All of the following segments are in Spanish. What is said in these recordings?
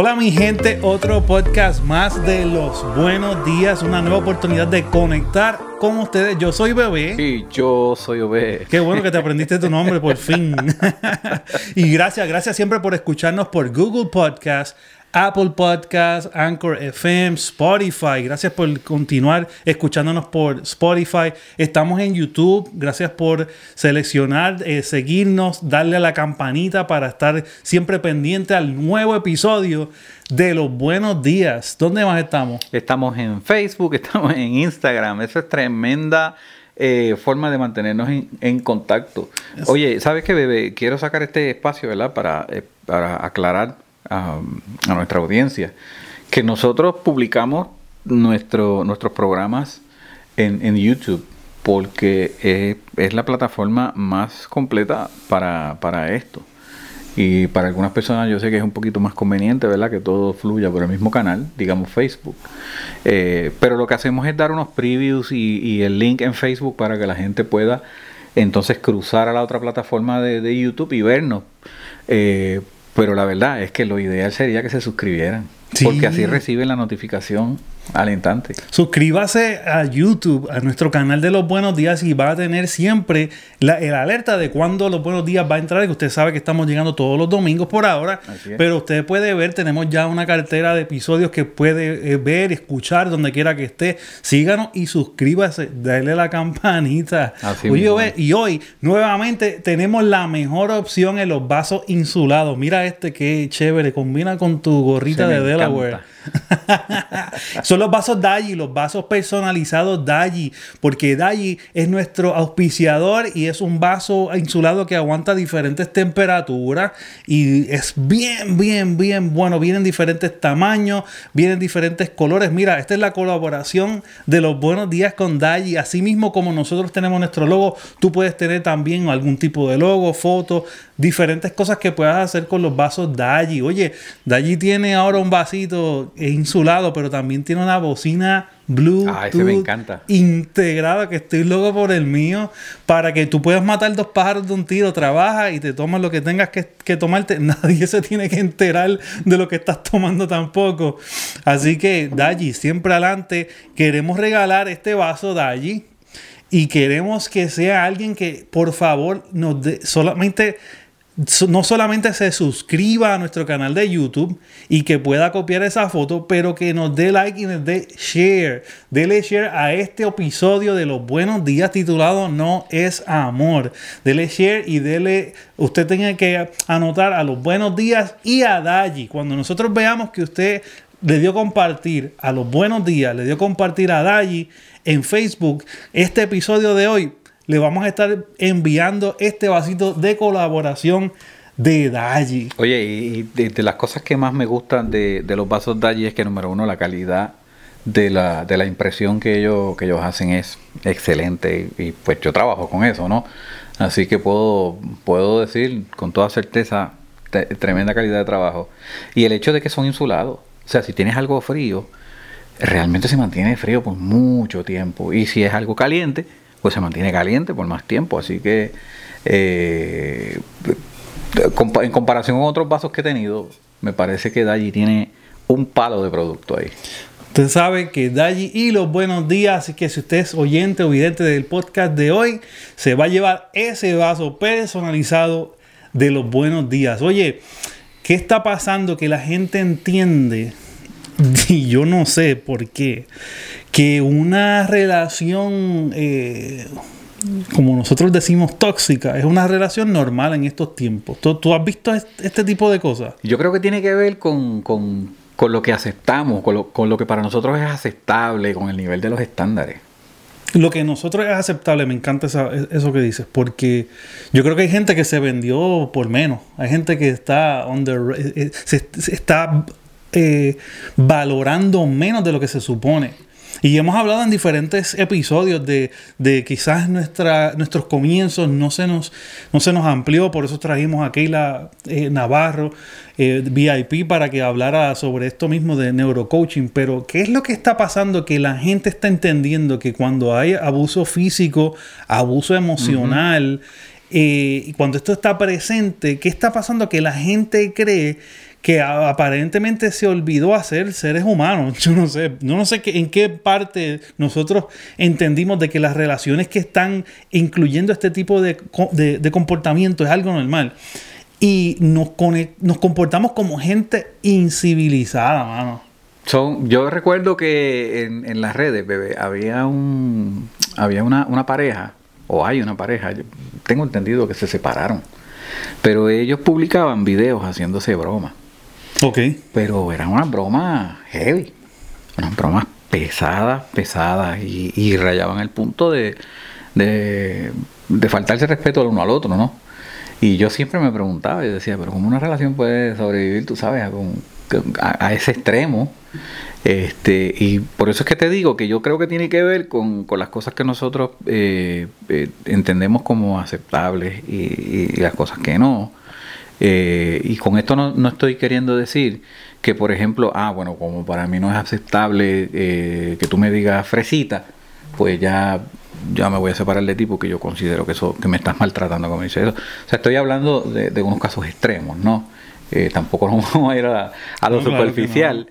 Hola mi gente, otro podcast más de los buenos días, una nueva oportunidad de conectar con ustedes. Yo soy Bebé. Y yo soy Bebé. Qué bueno que te aprendiste tu nombre por fin. y gracias, gracias siempre por escucharnos por Google Podcast, Apple Podcast, Anchor FM, Spotify. Gracias por continuar escuchándonos por Spotify. Estamos en YouTube. Gracias por seleccionar, eh, seguirnos, darle a la campanita para estar siempre pendiente al nuevo episodio de los buenos días. ¿Dónde más estamos? Estamos en Facebook, estamos en Instagram. Esa es tremenda. Eh, forma de mantenernos en, contacto. Oye, ¿sabes qué, bebé? Quiero sacar este espacio, ¿verdad? Para, eh, para aclarar a, nuestra audiencia, que nosotros publicamos nuestro, nuestros programas en, YouTube porque es, la plataforma más completa para, esto. Y para algunas personas yo sé que es un poquito más conveniente, ¿verdad? Que todo fluya por el mismo canal, digamos Facebook. Eh, pero lo que hacemos es dar unos previews y, el link en Facebook para que la gente pueda entonces cruzar a la otra plataforma de, YouTube y vernos. Eh, pero la verdad es que lo ideal sería que se suscribieran. Porque así reciben la notificación Alentante. Suscríbase a YouTube, a nuestro canal de los buenos días y va a tener siempre la el alerta de cuando los buenos días va a entrar. Que usted sabe que estamos llegando todos los domingos por ahora. Pero usted puede ver, tenemos ya una cartera de episodios que puede eh, ver, escuchar donde quiera que esté. Síganos y suscríbase, dale la campanita. y hoy nuevamente tenemos la mejor opción en los vasos insulados. Mira este que chévere, combina con tu gorrita de Son los vasos Daji, los vasos personalizados Daji, porque Daji es nuestro auspiciador y es un vaso insulado que aguanta diferentes temperaturas y es bien, bien, bien bueno. Vienen diferentes tamaños, vienen diferentes colores. Mira, esta es la colaboración de los buenos días con Daji. Así mismo como nosotros tenemos nuestro logo, tú puedes tener también algún tipo de logo, foto, diferentes cosas que puedas hacer con los vasos Daji. Oye, Daji tiene ahora un vasito insulado, pero también tiene una bocina Blue ah, me encanta. integrada, que estoy loco por el mío, para que tú puedas matar dos pájaros de un tiro, trabaja y te tomas lo que tengas que, que, tomarte. Nadie se tiene que enterar de lo que estás tomando tampoco. Así que, Daji, siempre adelante. Queremos regalar este vaso Daji y queremos que sea alguien que, por favor, nos dé solamente no solamente se suscriba a nuestro canal de YouTube y que pueda copiar esa foto, pero que nos dé like y nos dé share. Dele share a este episodio de los buenos días titulado No es amor. Dele share y dele, usted tenga que anotar a los buenos días y a Daji. Cuando nosotros veamos que usted le dio compartir a los buenos días, le dio compartir a Daji en Facebook este episodio de hoy, le vamos a estar enviando este vasito de colaboración de Daji. Oye, y de, las cosas que más me gustan de, los vasos Daji es que, número uno, la calidad de la, de la impresión que ellos, que ellos hacen es excelente. Y pues yo trabajo con eso, ¿no? Así que puedo, puedo decir con toda certeza tremenda calidad de trabajo. Y el hecho de que son insulados. O sea, si tienes algo frío, realmente se mantiene frío por mucho tiempo. Y si es algo caliente, pues se mantiene caliente por más tiempo. Así que eh, en comparación con otros vasos que he tenido, me parece que Daji tiene un palo de producto ahí. Usted sabe que Daji y los buenos días, así que si usted es oyente o vidente del podcast de hoy, se va a llevar ese vaso personalizado de los buenos días. Oye, ¿qué está pasando que la gente entiende? Y yo no sé por qué que una relación, eh, como nosotros decimos, tóxica, es una relación normal en estos tiempos. ¿Tú, has visto este tipo de cosas? Yo creo que tiene que ver con, lo que aceptamos, con lo, con lo que para nosotros es aceptable, con el nivel de los estándares. Lo que nosotros es aceptable, me encanta eso que dices, porque yo creo que hay gente que se vendió por menos, hay gente que está under, eh, eh, se, está valorando menos de lo que se supone. Y hemos hablado en diferentes episodios de, quizás nuestra, nuestros comienzos no se, nos, no se nos amplió, por eso trajimos a Keila eh, Navarro, eh, VIP, para que hablara sobre esto mismo de neurocoaching. Pero, ¿qué es lo que está pasando? Que la gente está entendiendo que cuando hay abuso físico, abuso emocional, eh, y cuando esto está presente, ¿qué está pasando? Que la gente cree que aparentemente se olvidó hacer seres humanos. Yo no sé, yo no sé en qué parte nosotros entendimos de que las relaciones que están incluyendo este tipo de, comportamiento es algo normal. Y nos, nos comportamos como gente incivilizada, mano. Son, yo recuerdo que en, las redes, bebé, había un había una, una pareja, o hay una pareja, tengo entendido que se separaron pero ellos publicaban videos haciéndose bromas. Ok. Pero eran unas bromas heavy. Unas bromas pesadas, pesadas. Y, rayaban el punto de, de, faltarse respeto al uno al otro, ¿no? Y yo siempre me preguntaba, y decía, pero ¿cómo una relación puede sobrevivir, tú sabes, a, a ese extremo? Este, y por eso es que te digo que yo creo que tiene que ver con, las cosas que nosotros eh, eh, entendemos como aceptables y, las cosas que no. Eh, y con esto no, no, estoy queriendo decir que, por ejemplo, ah, bueno, como para mí no es aceptable que tú me digas fresita, pues ya, ya me voy a separar de ti porque yo considero que eso que me estás maltratando, como dice eso. O sea, estoy hablando de, unos casos extremos, ¿no? tampoco nos vamos a ir a, lo superficial.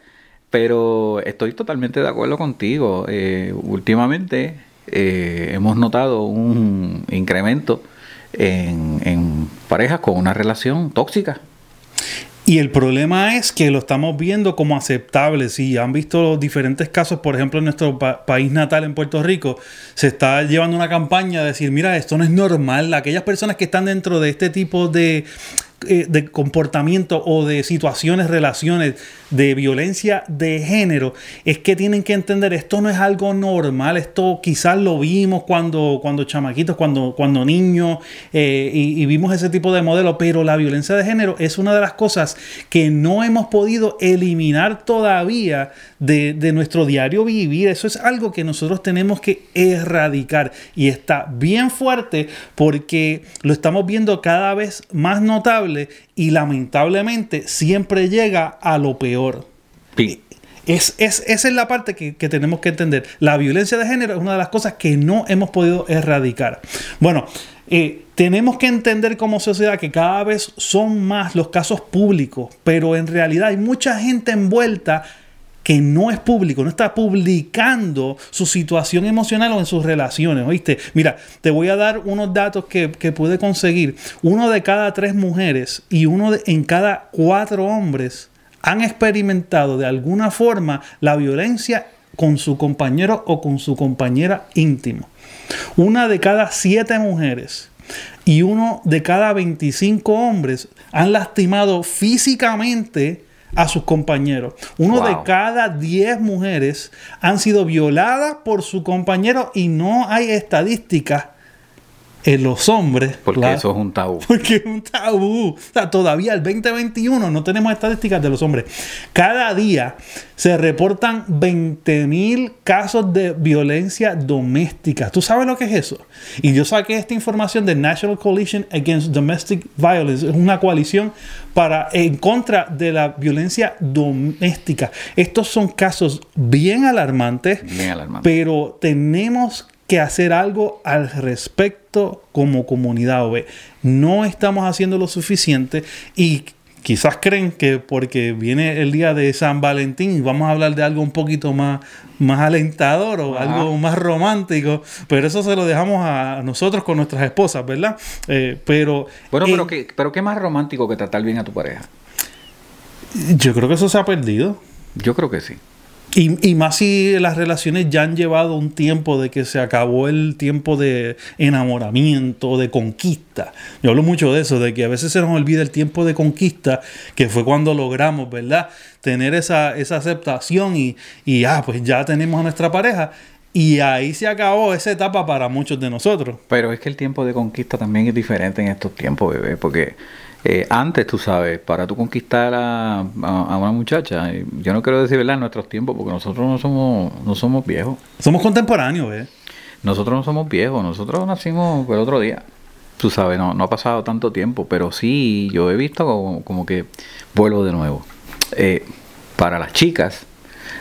Pero estoy totalmente de acuerdo contigo. Eh, últimamente eh, hemos notado un incremento en, parejas con una relación tóxica. Y el problema es que lo estamos viendo como aceptable. Si han visto diferentes casos, por ejemplo, en nuestro país natal, en Puerto Rico, se está llevando una campaña de decir, mira, esto no es normal. Aquellas personas que están dentro de este tipo de eh, de comportamiento o de situaciones, relaciones de violencia de género, es que tienen que entender esto no es algo normal, esto quizás lo vimos cuando, cuando chamaquitos, cuando, cuando niños, eh, y, vimos ese tipo de modelo, pero la violencia de género es una de las cosas que no hemos podido eliminar todavía de, de nuestro diario vivir. Eso es algo que nosotros tenemos que erradicar y está bien fuerte porque lo estamos viendo cada vez más notable y lamentablemente siempre llega a lo peor. Es, esa es la parte que, tenemos que entender. La violencia de género es una de las cosas que no hemos podido erradicar. Bueno, eh, tenemos que entender como sociedad que cada vez son más los casos públicos, pero en realidad hay mucha gente envuelta que no es público, no está publicando su situación emocional o en sus relaciones. Mira, te voy a dar unos datos que, pude conseguir. Uno de cada tres mujeres y uno de, en cada cuatro hombres han experimentado de alguna forma la violencia con su compañero o con su compañera íntimo. Una de cada siete mujeres y uno de cada 25 hombres han lastimado físicamente a sus compañeros. Uno de cada 10 mujeres han sido violadas por su compañero y no hay estadísticas en los hombres. Porque eso es un tabú. Porque es un tabú. O sea, todavía el 2021 no tenemos estadísticas de los hombres. Cada día se reportan 20.000 casos de violencia doméstica. ¿Tú sabes lo que es eso? Y yo saqué esta información de National Coalition Against Domestic Violence. Es una coalición para en contra de la violencia doméstica. Estos son casos bien alarmantes, bien alarmantes. pero tenemos que hacer algo al respecto como comunidad OB. No estamos haciendo lo suficiente y quizás creen que porque viene el día de San Valentín y vamos a hablar de algo un poquito más, más alentador o algo más romántico, pero eso se lo dejamos a nosotros con nuestras esposas, ¿verdad? Eh, pero... Bueno, pero, eh, ¿qué, pero ¿qué más romántico que tratar bien a tu pareja? Yo creo que eso se ha perdido. Yo creo que sí. Y, más si las relaciones ya han llevado un tiempo de que se acabó el tiempo de enamoramiento, de conquista. Yo hablo mucho de eso, de que a veces se nos olvida el tiempo de conquista, que fue cuando logramos, ¿verdad? Tener esa, esa aceptación y, y, ah, pues ya tenemos a nuestra pareja. Y ahí se acabó esa etapa para muchos de nosotros. Pero es que el tiempo de conquista también es diferente en estos tiempos, bebé, porque eh, antes, tú sabes, para tú conquistar a, una muchacha, yo no quiero decir, ¿verdad?, en nuestros tiempos, porque nosotros no somos, no somos viejos. Somos contemporáneos, ¿eh? Nosotros no somos viejos, nosotros nacimos el otro día. Tú sabes, no, no ha pasado tanto tiempo, pero sí, yo he visto como, que vuelvo de nuevo. Eh, para las chicas,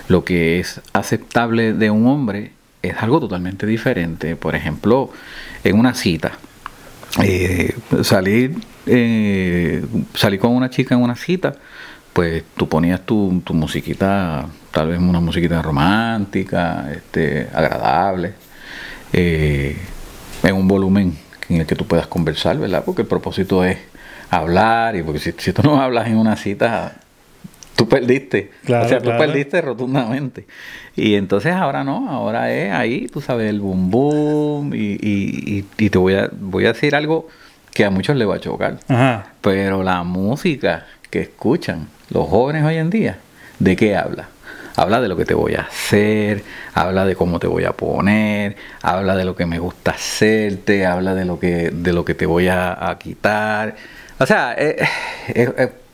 lo que es aceptable de un hombre es algo totalmente diferente. Por ejemplo, en una cita, eh, salir, eh, salí con una chica en una cita, pues tú ponías tu, tu musiquita, tal vez una musiquita romántica, este, agradable, eh, en un volumen en el que tú puedas conversar, ¿verdad? Porque el propósito es hablar y porque si, si tú no hablas en una cita, tú perdiste. o sea, tú perdiste rotundamente. Y entonces ahora no, ahora es ahí, tú sabes, el boom boom. Y, y, y, te voy a, voy a decir algo que a muchos les va a chocar. Pero la música que escuchan los jóvenes hoy en día, ¿de qué habla? Habla de lo que te voy a hacer, habla de cómo te voy a poner, habla de lo que me gusta hacerte, habla de lo que, de lo que te voy a, quitar. O sea, es,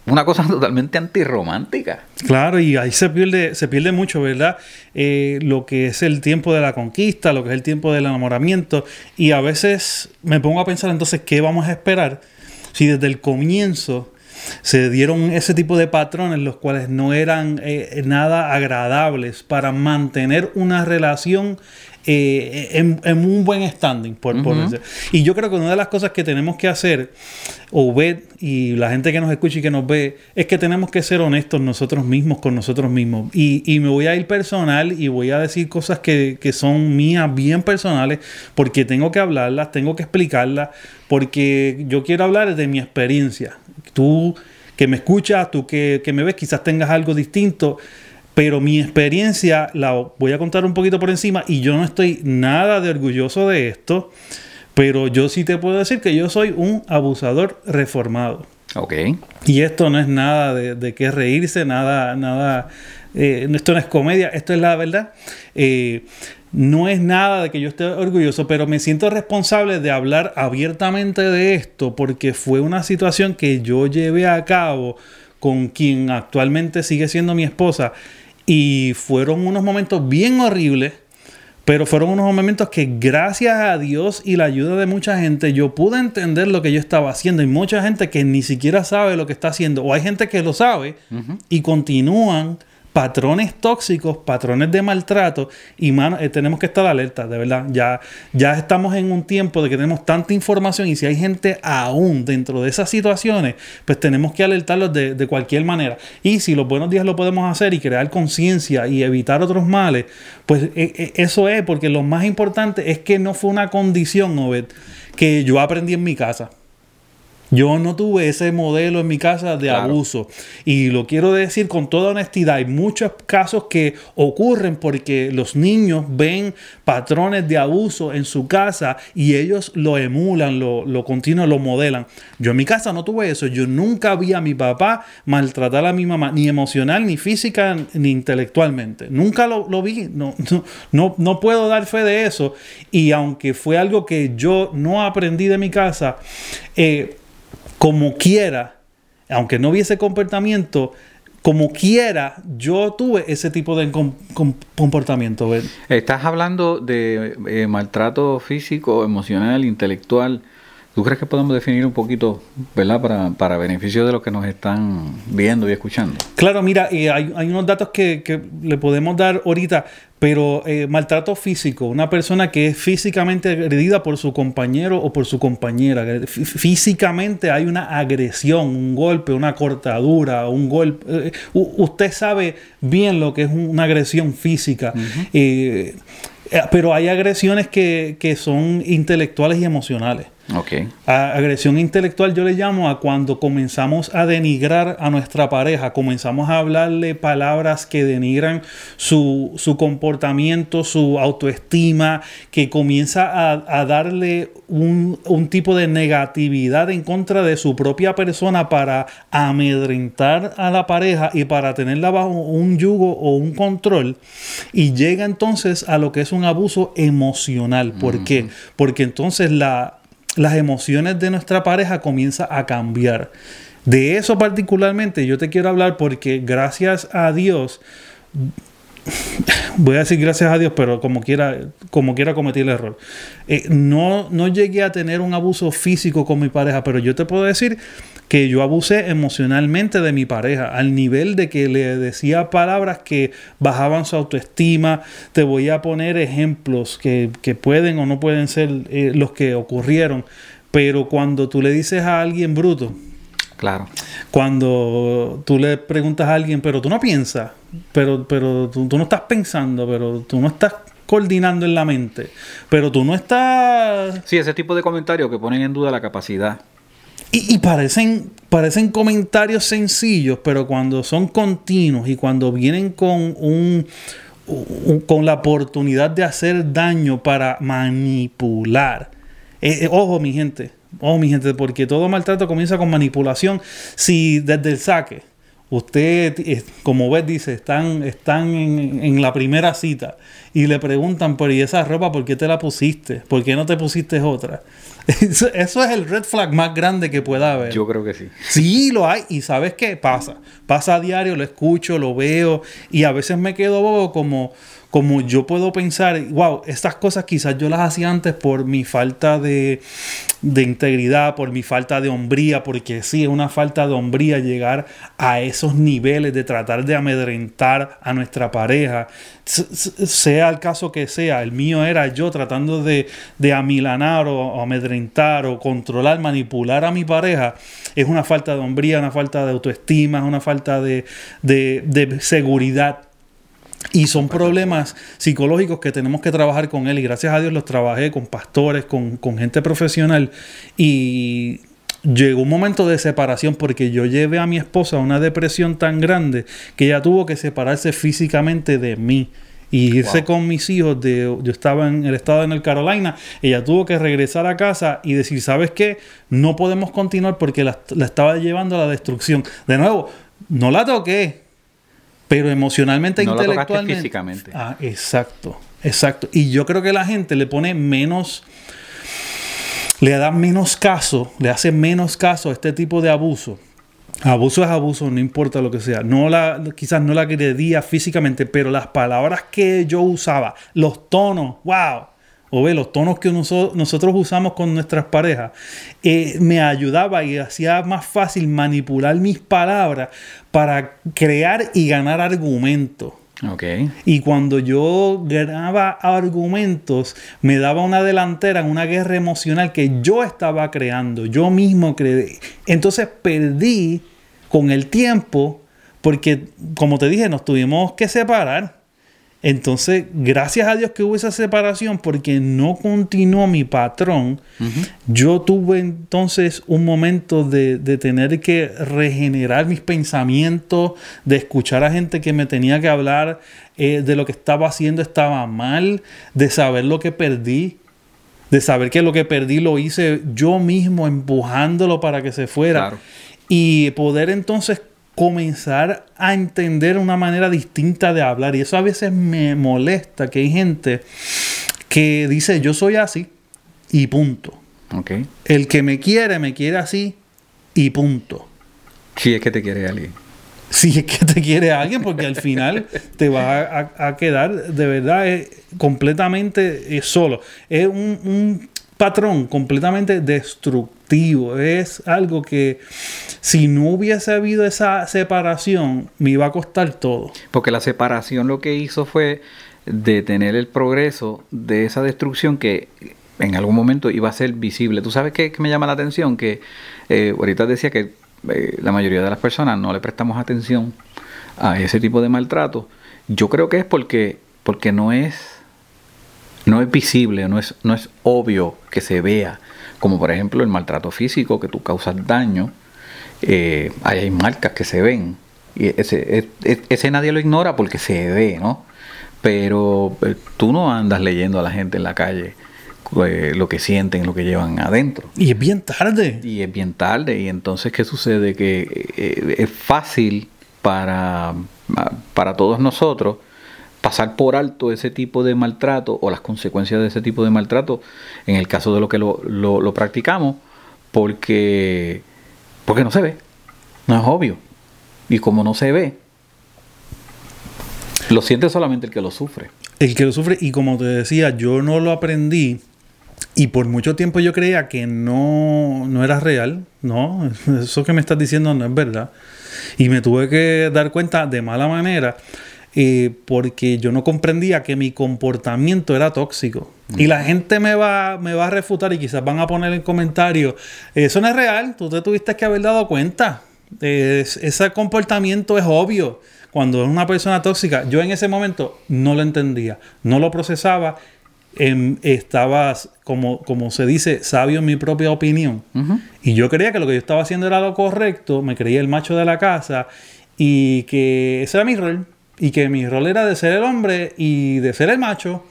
una cosa totalmente antirromántica. Claro, y ahí se pierde, se pierde mucho, ¿verdad? Eh, lo que es el tiempo de la conquista, lo que es el tiempo del enamoramiento. Y a veces me pongo a pensar entonces, ¿qué vamos a esperar? Si desde el comienzo se dieron ese tipo de patrones los cuales no eran eh, nada agradables para mantener una relación eh, en, un buen standing, por, Y yo creo que una de las cosas que tenemos que hacer, o ver, y la gente que nos escucha y que nos ve, es que tenemos que ser honestos nosotros mismos con nosotros mismos. Y, y me voy a ir personal y voy a decir cosas que, que son mías, bien personales, porque tengo que hablarlas, tengo que explicarlas, porque yo quiero hablar de mi experiencia. Tú que me escuchas, tú que, que me ves, quizás tengas algo distinto pero mi experiencia la voy a contar un poquito por encima y yo no estoy nada de orgulloso de esto, pero yo sí te puedo decir que yo soy un abusador reformado. Ok. Y esto no es nada de, de qué reírse, nada, nada, eh, esto no es comedia, esto es la verdad. Eh, no es nada de que yo esté orgulloso, pero me siento responsable de hablar abiertamente de esto porque fue una situación que yo llevé a cabo con quien actualmente sigue siendo mi esposa y fueron unos momentos bien horribles, pero fueron unos momentos que gracias a Dios y la ayuda de mucha gente yo pude entender lo que yo estaba haciendo. Y mucha gente que ni siquiera sabe lo que está haciendo, o hay gente que lo sabe y continúan patrones tóxicos, patrones de maltrato y eh, tenemos que estar alerta, de verdad. Ya, ya estamos en un tiempo de que tenemos tanta información y si hay gente aún dentro de esas situaciones, pues tenemos que alertarlos de, de cualquier manera. Y si los buenos días lo podemos hacer y crear conciencia y evitar otros males, pues eh, eh, eso es, porque lo más importante es que no fue una condición, Obed, que yo aprendí en mi casa. Yo no tuve ese modelo en mi casa de abuso. Y lo quiero decir con toda honestidad. Hay muchos casos que ocurren porque los niños ven patrones de abuso en su casa y ellos lo emulan, lo, lo continuan, lo modelan. Yo en mi casa no tuve eso. Yo nunca vi a mi papá maltratar a mi mamá, ni emocional, ni física, ni intelectualmente. Nunca lo, vi. No, no, no puedo dar fe de eso. Y aunque fue algo que yo no aprendí de mi casa, eh, como quiera, aunque no hubiese comportamiento, como quiera, yo tuve ese tipo de comportamiento. Estás hablando de eh, maltrato físico, emocional, intelectual. ¿Tú crees que podemos definir un poquito, ¿verdad? Para, para beneficio de los que nos están viendo y escuchando. Claro, mira, eh, hay, hay, unos datos que, que, le podemos dar ahorita. Pero eh, maltrato físico, una persona que es físicamente agredida por su compañero o por su compañera. Físicamente hay una agresión, un golpe, una cortadura, un golpe. Eh, usted sabe bien lo que es una agresión física. Eh, pero hay agresiones que, que son intelectuales y emocionales. Okay. agresión intelectual yo le llamo a cuando comenzamos a denigrar a nuestra pareja, comenzamos a hablarle palabras que denigran su, comportamiento, su autoestima, que comienza a, darle un, un, tipo de negatividad en contra de su propia persona para amedrentar a la pareja y para tenerla bajo un yugo o un control. Y llega entonces a lo que es un abuso emocional. ¿Por qué? Porque entonces la las emociones de nuestra pareja comienzan a cambiar. De eso particularmente yo te quiero hablar porque gracias a Dios, voy a decir gracias a Dios, pero como quiera, como quiera cometí el error. Eh, no, no llegué a tener un abuso físico con mi pareja, pero yo te puedo decir que yo abusé emocionalmente de mi pareja, al nivel de que le decía palabras que bajaban su autoestima. Te voy a poner ejemplos que, pueden o no pueden ser eh, los que ocurrieron, pero cuando tú le dices a alguien bruto, Claro. Cuando tú le preguntas a alguien, pero tú no piensas, pero, pero tú, tú no estás pensando, pero tú no estás coordinando en la mente, pero tú no estás... Sí, ese tipo de comentarios que ponen en duda la capacidad. Y, y parecen, parecen comentarios sencillos, pero cuando son continuos y cuando vienen con un, un- con la oportunidad de hacer daño para manipular. Eh, eh, ojo, mi gente, ojo, mi gente, porque todo maltrato comienza con manipulación. Si desde el saque, usted, eh, como ves, dice, están, están en, en la primera cita y le preguntan, pero ¿y esa ropa por qué te la pusiste? ¿Por qué no te pusiste otra? Eso, eso es el red flag más grande que pueda haber. Yo creo que sí. Sí, lo hay. Y sabes qué pasa. Pasa a diario, lo escucho, lo veo. Y a veces me quedo bobo como, como yo puedo pensar, wow, estas cosas quizás yo las hacía antes por mi falta de, integridad, por mi falta de hombría, porque sí, es una falta de hombría llegar a esos niveles de tratar de amedrentar a nuestra pareja. Sea el caso que sea, el mío era yo tratando de, de amilanar o, amedrentar o controlar, manipular a mi pareja. Es una falta de hombría, una falta de autoestima, es una falta de- de seguridad. Y son problemas psicológicos que tenemos que trabajar con él. Y gracias a Dios los trabajé con pastores, con, con gente profesional. Y llegó un momento de separación porque yo llevé a mi esposa a una depresión tan grande que ella tuvo que separarse físicamente de mí. Y irse Wow. con mis hijos, de, yo estaba en el estado de North Carolina, ella tuvo que regresar a casa y decir, ¿sabes qué? No podemos continuar porque la, la estaba llevando a la destrucción. De nuevo, no la toqué, pero emocionalmente, e No intelectualmente. físicamente. Ah, exacto, exacto. Y yo creo que la gente le pone menos, le da menos caso, le hace menos caso a este tipo de abuso. Abuso es abuso, no importa lo que sea. No la, quizás no la agredía físicamente, pero las palabras que yo usaba, los tonos, wow. O ve, los tonos que noso- nosotros usamos con nuestras parejas, eh, me ayudaba y hacía más fácil manipular mis palabras para crear y ganar argumentos. Y cuando yo ganaba argumentos, me daba una delantera en una guerra emocional que yo estaba creando, yo mismo creé. Entonces perdí con el tiempo, porque como te dije, nos tuvimos que separar. Entonces, gracias a Dios que hubo esa separación, porque no continuó mi patrón, yo tuve entonces un momento de, de tener que regenerar mis pensamientos, de escuchar a gente que me tenía que hablar eh, de lo que estaba haciendo estaba mal, de saber lo que perdí, de saber que lo que perdí lo hice yo mismo empujándolo para que se fuera. Claro. Y poder entonces comenzar a entender una manera distinta de hablar. Y eso a veces me molesta que hay gente que dice yo soy así y punto. Ok. El que me quiere, me quiere así y punto. Si es que te quiere alguien. Si es que te quiere alguien, porque al final te va a, a- a quedar de verdad eh, completamente eh, solo. Es un, un patrón completamente destructivo. Es algo que si no hubiese habido esa separación, me iba a costar todo. Porque la separación lo que hizo fue detener el progreso de esa destrucción que en algún momento iba a ser visible. ¿Tú sabes qué, me llama la atención? Que eh, ahorita decía que eh, la mayoría de las personas no le prestamos atención a ese tipo de maltrato. Yo creo que es porque, porque no es no es visible, no es, no es obvio que se vea, como por ejemplo el maltrato físico, que tú causas daño, eh, hay marcas que se ven, y ese, e- e- ese nadie lo ignora porque se ve, ¿no? Pero eh, tú no andas leyendo a la gente en la calle eh, lo que sienten, lo que llevan adentro. Y es bien tarde. Y es bien tarde. Y entonces, ¿qué sucede? Que es fácil para, para todos nosotros pasar por alto ese tipo de maltrato o las consecuencias de ese tipo de maltrato en el caso de lo que lo, lo, practicamos porque, porque no se ve. No es obvio. Y como no se ve, lo siente solamente el que lo sufre. El que lo sufre, y como te decía, yo no lo aprendí. Y por mucho tiempo yo creía que no, no era real. No, eso que me estás diciendo no es verdad. Y me tuve que dar cuenta de mala manera eh, porque yo no comprendía que mi comportamiento era tóxico. Y la gente me va, me va a refutar y quizás van a poner en comentarios, eso no es real, tú te tuviste que haber dado cuenta. ese comportamiento es obvio. Cuando es una persona tóxica, yo en ese momento no lo entendía, no lo procesaba Em, estaba, como, como se dice, sabio en mi propia opinión. Y yo creía que lo que yo estaba haciendo era lo correcto, me creía el macho de la casa y que ese era mi rol. Y que mi rol era de ser el hombre y de ser el macho.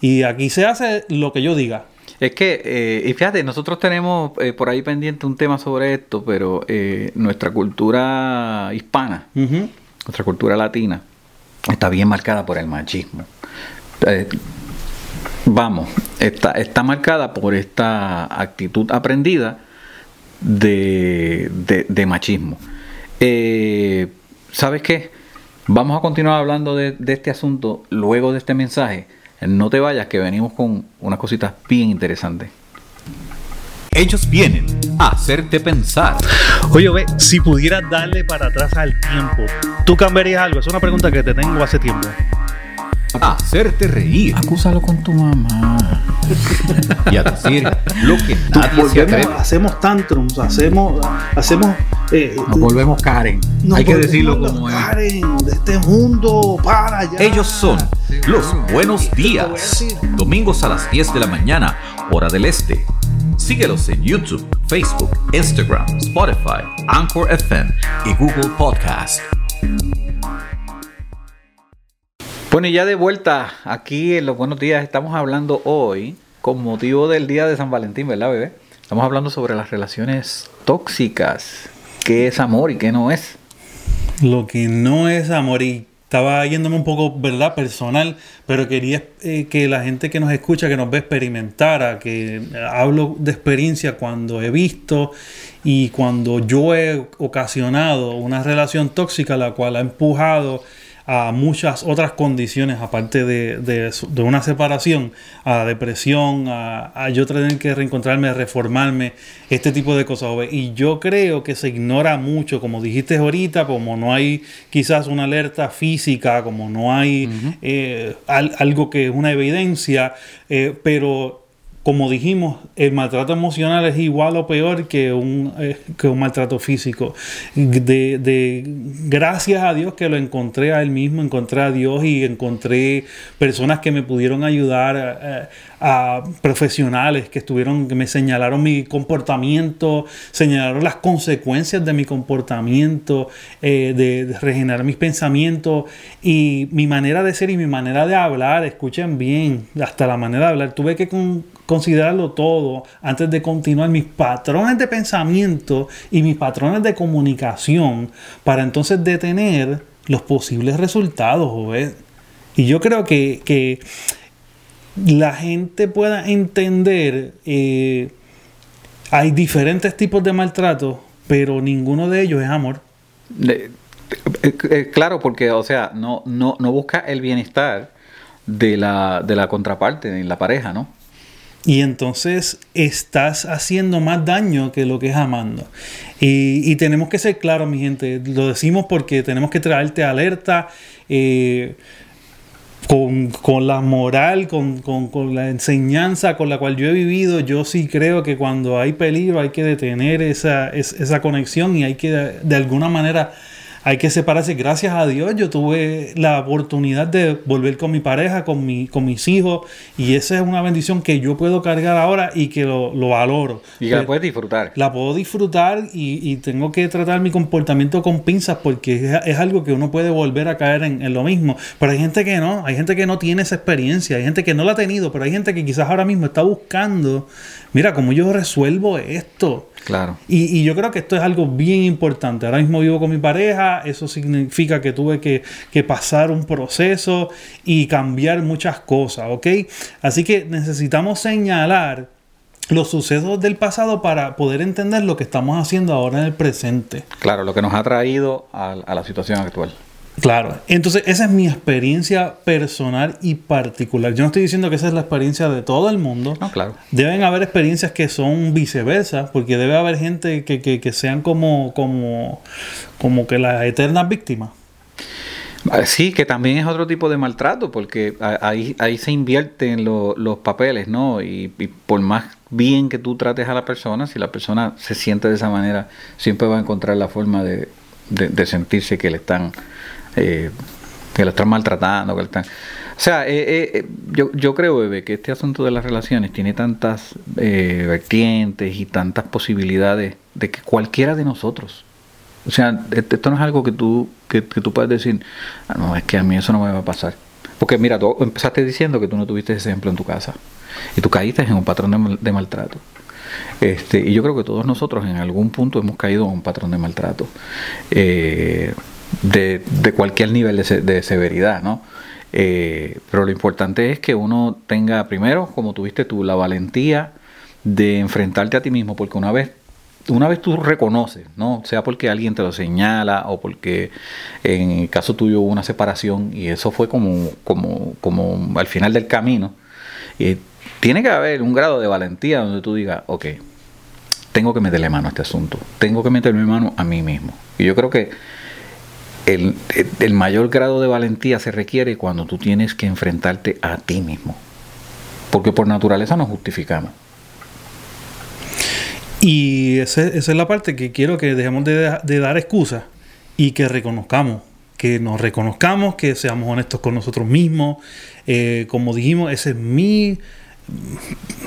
Y aquí se hace lo que yo diga. Es que, eh, y fíjate, nosotros tenemos eh, por ahí pendiente un tema sobre esto, pero eh, nuestra cultura hispana, nuestra cultura latina, está bien marcada por el machismo vamos, está, está marcada por esta actitud aprendida de, machismo. Eh, ¿Sabes qué? Vamos a continuar hablando de, este asunto luego de este mensaje. No te vayas, que venimos con unas cositas bien interesantes. Ellos vienen a hacerte pensar. Oye, ve, si pudieras darle para atrás al tiempo, ¿tú cambiarías algo? Es una pregunta que te tengo hace tiempo hacerte reír. Acúsalo con tu mamá. y a decir lo que nadie se atreve. Hacemos tantrums, hacemos, hacemos. Eh, nos volvemos Karen. Hay que decirlo como es. Karen de este mundo para allá. Ellos son los buenos días. Domingos a las 10 de la mañana, hora del este. Síguelos en YouTube, Facebook, Instagram, Spotify, Anchor FM y Google Podcast. Bueno, y ya de vuelta aquí en los buenos días, estamos hablando hoy con motivo del día de San Valentín, ¿verdad, bebé? Estamos hablando sobre las relaciones tóxicas. ¿Qué es amor y qué no es? Lo que no es amor y estaba yéndome un poco, ¿verdad? Personal, pero quería eh, que la gente que nos escucha, que nos ve, experimentara, que hablo de experiencia cuando he visto y cuando yo he ocasionado una relación tóxica, la cual ha empujado a muchas otras condiciones aparte de, de, una separación, a depresión, a, yo tener que reencontrarme, reformarme, este tipo de cosas. Y yo creo que se ignora mucho, como dijiste ahorita, como no hay quizás una alerta física, como no hay eh, algo que es una evidencia, eh, pero como dijimos, el maltrato emocional es igual o peor que un, eh, que un maltrato físico. De, gracias a Dios que lo encontré a él mismo, encontré a Dios y encontré personas que me pudieron ayudar, eh, a profesionales que estuvieron, que me señalaron mi comportamiento, señalaron las consecuencias de mi comportamiento, eh, de, de, regenerar mis pensamientos y mi manera de ser y mi manera de hablar. Escuchen bien, hasta la manera de hablar. Tuve que con, considerarlo todo antes de continuar mis patrones de pensamiento y mis patrones de comunicación para entonces detener los posibles resultados. Y yo creo que, que la gente pueda entender, eh, hay diferentes tipos de maltrato, pero ninguno de ellos es amor. Eh, eh, claro, porque, o sea, no, no, no busca el bienestar de la, de la contraparte, de la pareja, ¿no? Y entonces estás haciendo más daño que lo que es amando. Y, tenemos que ser claros, mi gente. Lo decimos porque tenemos que traerte alerta. con, la moral, con, la enseñanza con la cual yo he vivido, yo sí creo que cuando hay peligro hay que detener esa, esa conexión y hay que de alguna manera hay que separarse. Gracias a Dios yo tuve la oportunidad de volver con mi pareja, con, mi, con mis hijos, y esa es una bendición que yo puedo cargar ahora y que lo, valoro. Y que la puedes disfrutar. La puedo disfrutar y, tengo que tratar mi comportamiento con pinzas porque es, algo que uno puede volver a caer en, en, lo mismo. Pero hay gente que no, hay gente que no tiene esa experiencia, hay gente que no la ha tenido, pero hay gente que quizás ahora mismo está buscando, mira, ¿cómo yo resuelvo esto? Claro. Y, yo creo que esto es algo bien importante. Ahora mismo vivo con mi pareja, eso significa que tuve que, pasar un proceso y cambiar muchas cosas, ¿ok? Así que necesitamos señalar los sucesos del pasado para poder entender lo que estamos haciendo ahora en el presente. Claro, lo que nos ha traído a la situación actual. Claro, entonces esa es mi experiencia personal y particular. Yo no estoy diciendo que esa es la experiencia de todo el mundo. No, claro. Deben haber experiencias que son viceversa, porque debe haber gente que, que, que sean como, como, como que las eternas víctimas. Ah, sí, que también es otro tipo de maltrato, porque ahí, ahí se invierten los papeles, ¿no? Y, por más bien que tú trates a la persona, si la persona se siente de esa manera, siempre va a encontrar la forma de, sentirse que le están eh, que lo están maltratando, que le están... O sea, eh, eh, yo, yo creo, bebé, que este asunto de las relaciones tiene tantas vertientes y tantas posibilidades de que cualquiera de nosotros, o sea, esto no es algo que tú, que, tú puedes decir, ah, no, es que a mí eso no me va a pasar. Porque mira, tú empezaste diciendo que tú no tuviste ese ejemplo en tu casa y tú caíste en un patrón de, maltrato. Este, y yo creo que todos nosotros en algún punto hemos caído en un patrón de maltrato. De, de cualquier nivel de, severidad, ¿no? Eh, pero lo importante es que uno tenga primero, como tuviste tú, la valentía de enfrentarte a ti mismo, porque una vez, una vez tú reconoces, ¿no? Sea porque alguien te lo señala o porque en el caso tuyo hubo una separación y eso fue como, como, como al final del camino. y tiene que haber un grado de valentía donde tú digas, ok, tengo que meterle mano a este asunto, tengo que meterle mano a mí mismo. Y yo creo que el, mayor grado de valentía se requiere cuando tú tienes que enfrentarte a ti mismo. Porque por naturaleza nos justificamos. Y esa, es la parte que quiero que dejemos de, dar excusas y que reconozcamos, que nos reconozcamos, que seamos honestos con nosotros mismos. Eh, como dijimos, ese es mi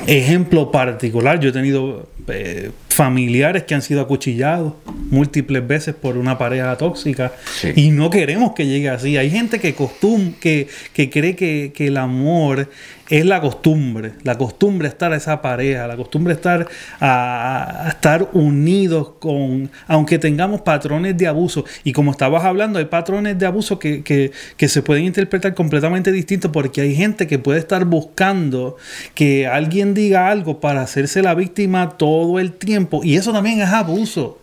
ejemplo particular. Yo he tenido eh, familiares que han sido acuchillados múltiples veces por una pareja tóxica y no queremos que llegue así. Hay gente que, costum que, que cree que, que, el amor es la costumbre, la costumbre estar a esa pareja, la costumbre estar a, estar unidos con, aunque tengamos patrones de abuso. Y como estabas hablando, hay patrones de abuso que, que, que se pueden interpretar completamente distintos porque hay gente que puede estar buscando que alguien diga algo para hacerse la víctima todo el tiempo. Y eso también es abuso.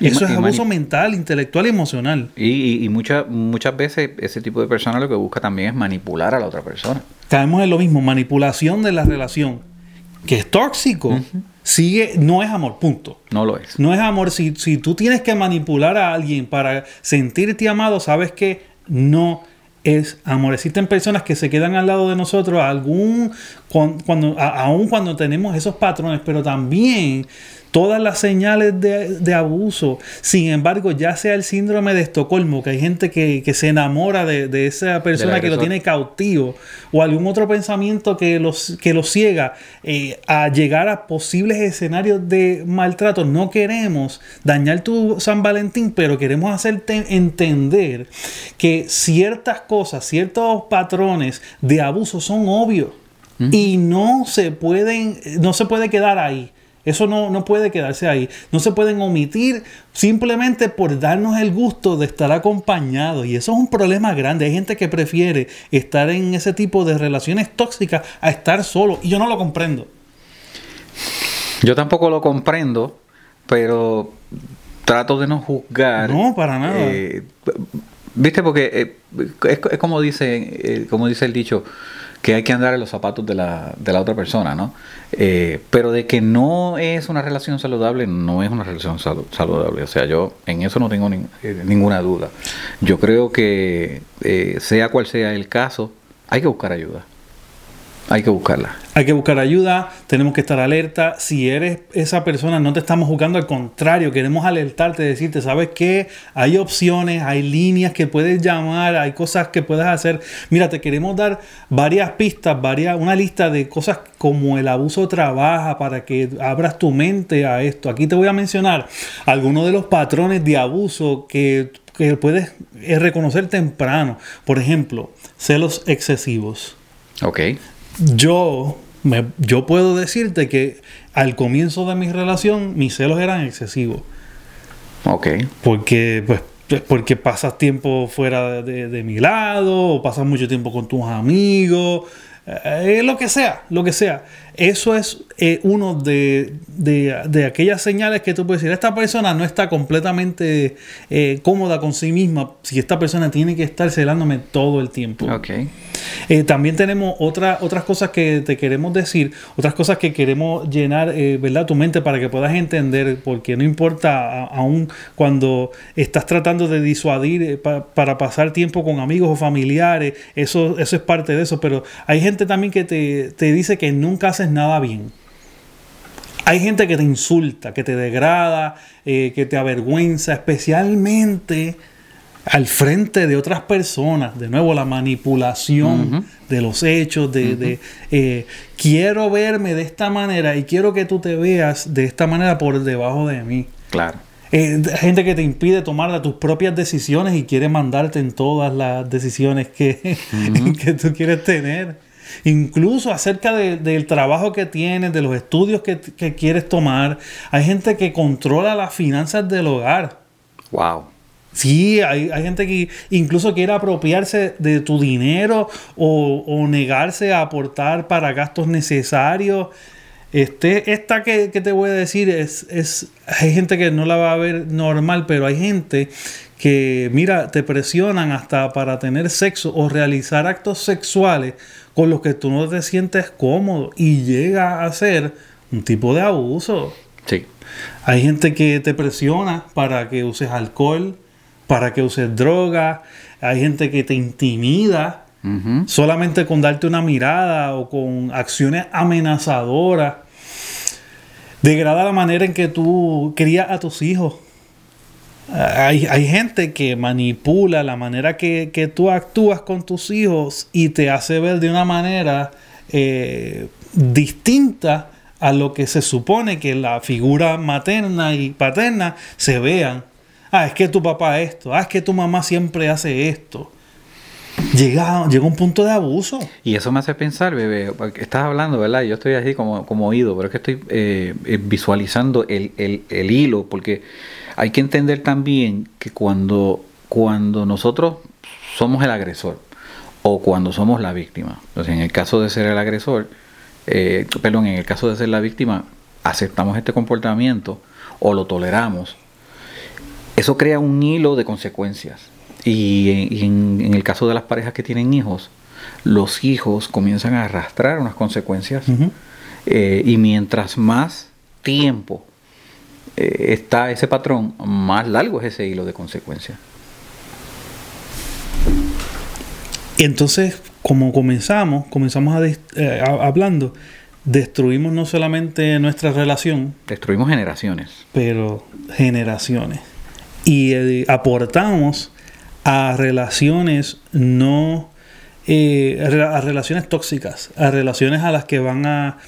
Eso es abuso mental, intelectual y emocional. Y, y, muchas muchas veces ese tipo de persona lo que busca también es manipular a la otra persona. Caemos en lo mismo, manipulación de la relación, que es tóxico. Sigue, no es amor, punto. No lo es. No es amor. Si, si tú tienes que manipular a alguien para sentirte amado, sabes que no es amor. Existen personas que se quedan al lado de nosotros algún cuando, aún cuando tenemos esos patrones, pero también todas las señales de, abuso. Sin embargo, ya sea el síndrome de Estocolmo, que hay gente que, se enamora de, esa persona que lo tiene cautivo, o algún otro pensamiento que los, que los ciega eh, a llegar a posibles escenarios de maltrato. No queremos dañar tu San Valentín, pero queremos hacerte entender que ciertas cosas, ciertos patrones de abuso son obvios. Y no se pueden, no se puede quedar ahí. Eso no, puede quedarse ahí. No se pueden omitir simplemente por darnos el gusto de estar acompañados. Y eso es un problema grande. Hay gente que prefiere estar en ese tipo de relaciones tóxicas a estar solo. Y yo no lo comprendo. Yo tampoco lo comprendo, pero trato de no juzgar. No, para nada. Eh, Viste, porque eh, es, como dice, eh, como dice el dicho, que hay que andar en los zapatos de la, de la otra persona, ¿no? Eh, pero de que no es una relación saludable, no es una relación saludable. O sea, yo en eso no tengo eh, ninguna duda. Yo creo que eh, sea cual sea el caso, hay que buscar ayuda. Hay que buscarla. Hay que buscar ayuda, tenemos que estar alerta. Si eres esa persona, no te estamos jugando, al contrario, queremos alertarte, decirte, ¿sabes qué? Hay opciones, hay líneas que puedes llamar, hay cosas que puedes hacer. Mira, te queremos dar varias pistas, varias, una lista de cosas como el abuso trabaja para que abras tu mente a esto. Aquí te voy a mencionar algunos de los patrones de abuso que, que puedes eh, reconocer temprano. Por ejemplo, celos excesivos. Ok yo, me, yo puedo decirte que al comienzo de mi relación mis celos eran excesivos. Ok. Porque, pues, porque pasas tiempo fuera de, mi lado, o pasas mucho tiempo con tus amigos, eh, lo que sea, lo que sea. Eso es eh, uno de, de, aquellas señales que tú puedes decir, esta persona no está completamente eh, cómoda con sí misma si esta persona tiene que estar celándome todo el tiempo. Ok. Eh, también tenemos otra, otras cosas que te queremos decir, otras cosas que queremos llenar, eh, ¿verdad? Tu mente para que puedas entender, porque no importa, aún cuando estás tratando de disuadir eh, para pasar tiempo con amigos o familiares, eso, eso es parte de eso, pero hay gente también que te, te dice que nunca haces nada bien. Hay gente que te insulta, que te degrada, que te avergüenza, especialmente al frente de otras personas. De nuevo, la manipulación de los hechos, de, eh, quiero verme de esta manera y quiero que tú te veas de esta manera por debajo de mí. Claro. Eh, gente que te impide tomar tus propias decisiones y quiere mandarte en todas las decisiones que, que tú quieres tener. Incluso acerca del trabajo que tienes, de los estudios que, que quieres tomar. Hay gente que controla las finanzas del hogar. Wow. Sí, hay, gente que incluso quiere apropiarse de tu dinero o, negarse a aportar para gastos necesarios. Este, esta que, te voy a decir es, es, hay gente que no la va a ver normal, pero hay gente que, mira, te presionan hasta para tener sexo o realizar actos sexuales con los que tú no te sientes cómodo y llega a ser un tipo de abuso. Sí. Hay gente que te presiona para que uses alcohol, para que uses droga. Hay gente que te intimida solamente con darte una mirada o con acciones amenazadoras. Degrada la manera en que tú crías a tus hijos. Hay, gente que manipula la manera que, tú actúas con tus hijos y te hace ver de una manera eh, distinta a lo que se supone que la figura materna y paterna se vean ah, es que tu papá esto, ah, es que tu mamá siempre hace esto. Llega, llega un punto de abuso. Y eso me hace pensar, bebé, estás hablando, ¿verdad? Yo estoy así como, como oído, pero es que estoy eh, eh, visualizando el, hilo, porque hay que entender también que cuando, cuando nosotros somos el agresor o cuando somos la víctima, entonces en el caso de ser el agresor, eh, perdón, en el caso de ser la víctima, aceptamos este comportamiento o lo toleramos eso crea un hilo de consecuencias. Y, en, el caso de las parejas que tienen hijos, los hijos comienzan a arrastrar unas consecuencias. Eh, y mientras más tiempo eh, está ese patrón, más largo es ese hilo de consecuencias. Y entonces, como comenzamos, comenzamos a eh, hablando, destruimos no solamente nuestra relación, destruimos generaciones, pero generaciones y eh, aportamos a relaciones no eh, a relaciones tóxicas, a relaciones a las que van a,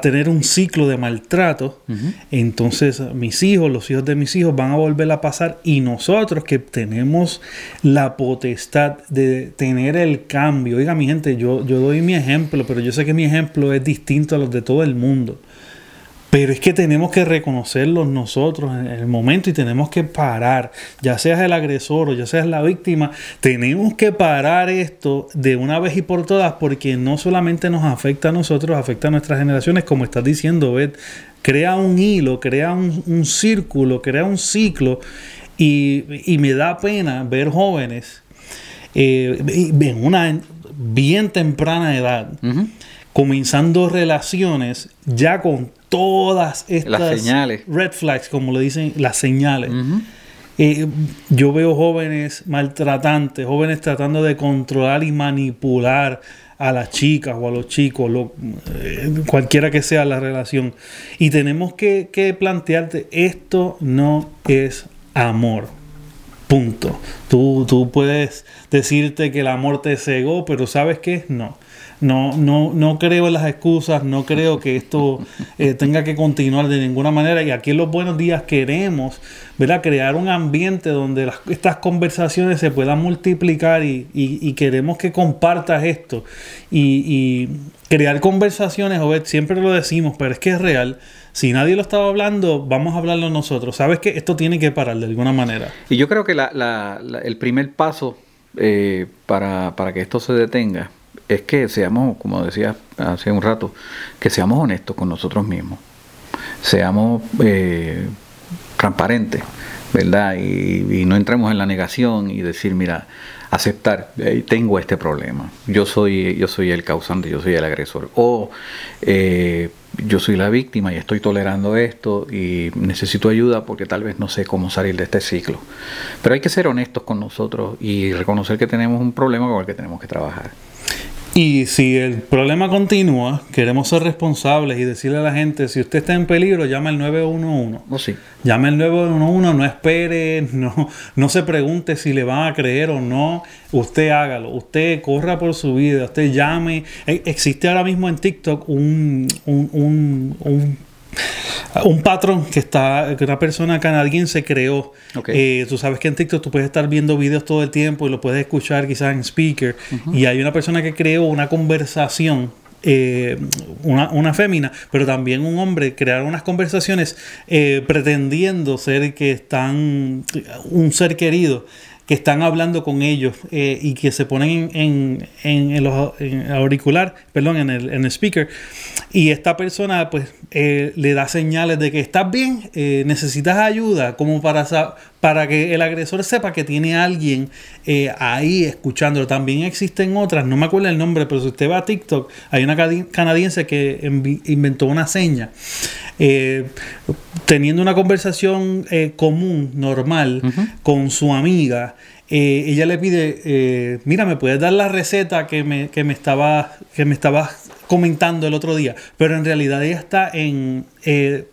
tener un ciclo de maltrato. Entonces mis hijos, los hijos de mis hijos van a volver a pasar y nosotros que tenemos la potestad de tener el cambio. Oiga mi gente, yo, yo doy mi ejemplo, pero yo sé que mi ejemplo es distinto a los de todo el mundo. Pero es que tenemos que reconocerlos nosotros en el momento y tenemos que parar, ya seas el agresor o ya seas la víctima, tenemos que parar esto de una vez y por todas porque no solamente nos afecta a nosotros, afecta a nuestras generaciones, como estás diciendo, Beth, crea un hilo, crea un, círculo, crea un ciclo. Y, me da pena ver jóvenes eh, en una bien temprana edad. comenzando relaciones ya con todas estas red flags, como le dicen, las señales. Eh, yo veo jóvenes maltratantes, jóvenes tratando de controlar y manipular a las chicas o a los chicos, eh, cualquiera que sea la relación. Y tenemos que, que plantearte, esto no es amor. Punto. Tú, tú puedes decirte que el amor te cegó, pero ¿sabes qué? No. No, no, no creo en las excusas, no creo que esto eh, tenga que continuar de ninguna manera. Y aquí en los buenos días queremos ¿verdad? crear un ambiente donde estas conversaciones se puedan multiplicar y, queremos que compartas esto. Y, crear conversaciones, Obed, siempre lo decimos, pero es que es real. Si nadie lo estaba hablando, vamos a hablarlo nosotros. Sabes que esto tiene que parar de alguna manera. Y yo creo que el primer paso eh, para, para que esto se detenga es que seamos, como decía hace un rato, que seamos honestos con nosotros mismos, seamos eh, transparentes, ¿verdad? Y, no entremos en la negación y decir, mira, aceptar, tengo este problema, yo soy, yo soy el causante, yo soy el agresor, o eh, yo soy la víctima y estoy tolerando esto y necesito ayuda porque tal vez no sé cómo salir de este ciclo. Pero hay que ser honestos con nosotros y reconocer que tenemos un problema con el que tenemos que trabajar. Y si el problema continúa, queremos ser responsables y decirle a la gente, si usted está en peligro, llame al 911. Oh, sí. Llame al 911, no espere, no, no se pregunte si le van a creer o no. Usted hágalo, usted corra por su vida, usted llame. E, existe ahora mismo en TikTok un, un, un, un un patrón que está que una persona canadiense creó. Eh, tú sabes que en TikTok tú puedes estar viendo videos todo el tiempo y lo puedes escuchar quizás en speaker. Y hay una persona que creó una conversación eh, una, una, fémina, pero también un hombre, crearon unas conversaciones eh, pretendiendo ser que están un ser querido que están hablando con ellos eh, y que se ponen en, en, en los auricular, perdón, en el, en el speaker. Y esta persona pues eh, le da señales de que estás bien, eh, necesitas ayuda, como para, para que el agresor sepa que tiene alguien ahí escuchándolo. También existen otras, no me acuerdo el nombre, pero si usted va a TikTok, hay una canadiense que inventó una seña. Teniendo una conversación común, normal, con su amiga, eh, ella le pide, eh, mira, ¿me puedes dar la receta que me, que me, estaba, que me comentando el otro día? Pero en realidad ella está en, eh,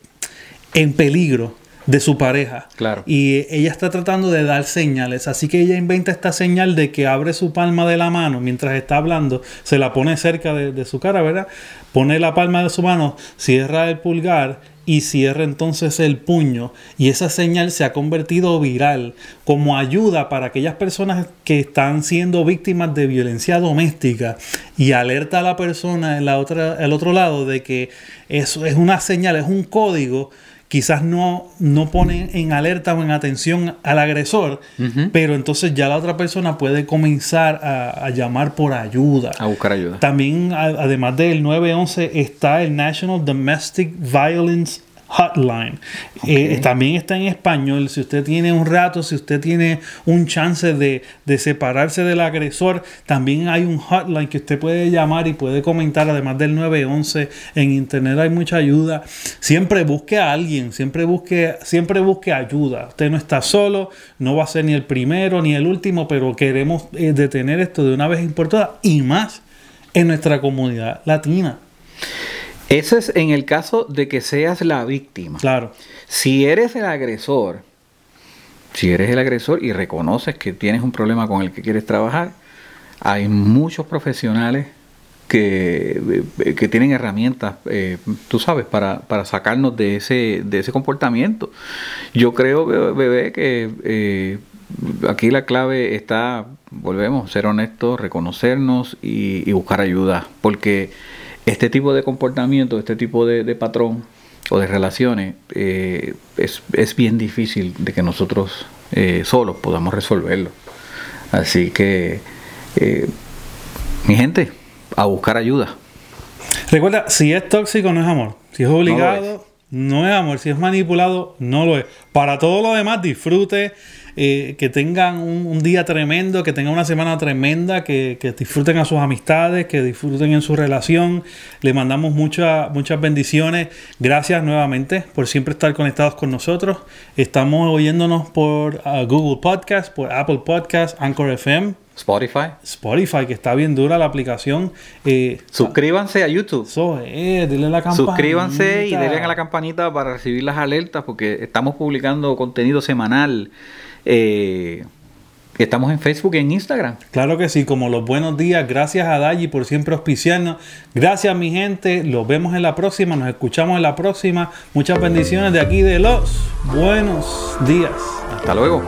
en peligro de su pareja. Claro. Y ella está tratando de dar señales. Así que ella inventa esta señal de que abre su palma de la mano mientras está hablando, se la pone cerca de, de su cara, ¿verdad? Pone la palma de su mano, cierra el pulgar y cierra entonces el puño y esa señal se ha convertido viral como ayuda para aquellas personas que están siendo víctimas de violencia doméstica y alerta a la persona en la otra, el otro lado de que eso es una señal, es un código quizás no, no pone en alerta o en atención al agresor, pero entonces ya la otra persona puede comenzar a, llamar por ayuda. A buscar ayuda. También, además del 911, está el National Domestic Violence Hotline. Eh, también está en español. Si usted tiene un rato, si usted tiene un chance de, separarse del agresor, también hay un hotline que usted puede llamar y puede comentar, además del 911. En internet hay mucha ayuda. Siempre busque a alguien, siempre busque, siempre busque ayuda. Usted no está solo, no va a ser ni el primero ni el último, pero queremos eh, detener esto de una vez por todas y más en nuestra comunidad latina. Eso es en el caso de que seas la víctima. Claro. Si eres el agresor, si eres el agresor y reconoces que tienes un problema con el que quieres trabajar, hay muchos profesionales que, eh, que tienen herramientas, eh, tú sabes, para, para, sacarnos de ese, de ese comportamiento. Yo creo, bebé, que eh, aquí la clave está, volvemos, ser honestos, reconocernos y, y buscar ayuda, porque este tipo de comportamiento, este tipo de, patrón o de relaciones eh, es, bien difícil de que nosotros eh, solos podamos resolverlo. Así que, eh, mi gente, a buscar ayuda. Recuerda, si es tóxico no es amor. Si es obligado, no, es amor. Si es manipulado, no lo es. Para todo lo demás, disfrute eh, que tengan un, día tremendo, que tengan una semana tremenda, que, disfruten a sus amistades, que disfruten en su relación. Le mandamos muchas muchas bendiciones. Gracias nuevamente por siempre estar conectados con nosotros. Estamos oyéndonos por uh, Google Podcast, por Apple Podcast, Anchor FM. Spotify. Spotify, que está bien dura la aplicación. Eh, Suscríbanse a YouTube. Denle la campanita. Suscríbanse y denle a la campanita para recibir las alertas porque estamos publicando contenido semanal. Eh, estamos en Facebook y en Instagram. Claro que sí, como los buenos días. Gracias a Dayi por siempre auspiciarnos. Gracias mi gente. Los vemos en la próxima. Nos escuchamos en la próxima. Muchas bendiciones de aquí de los buenos días. Hasta luego.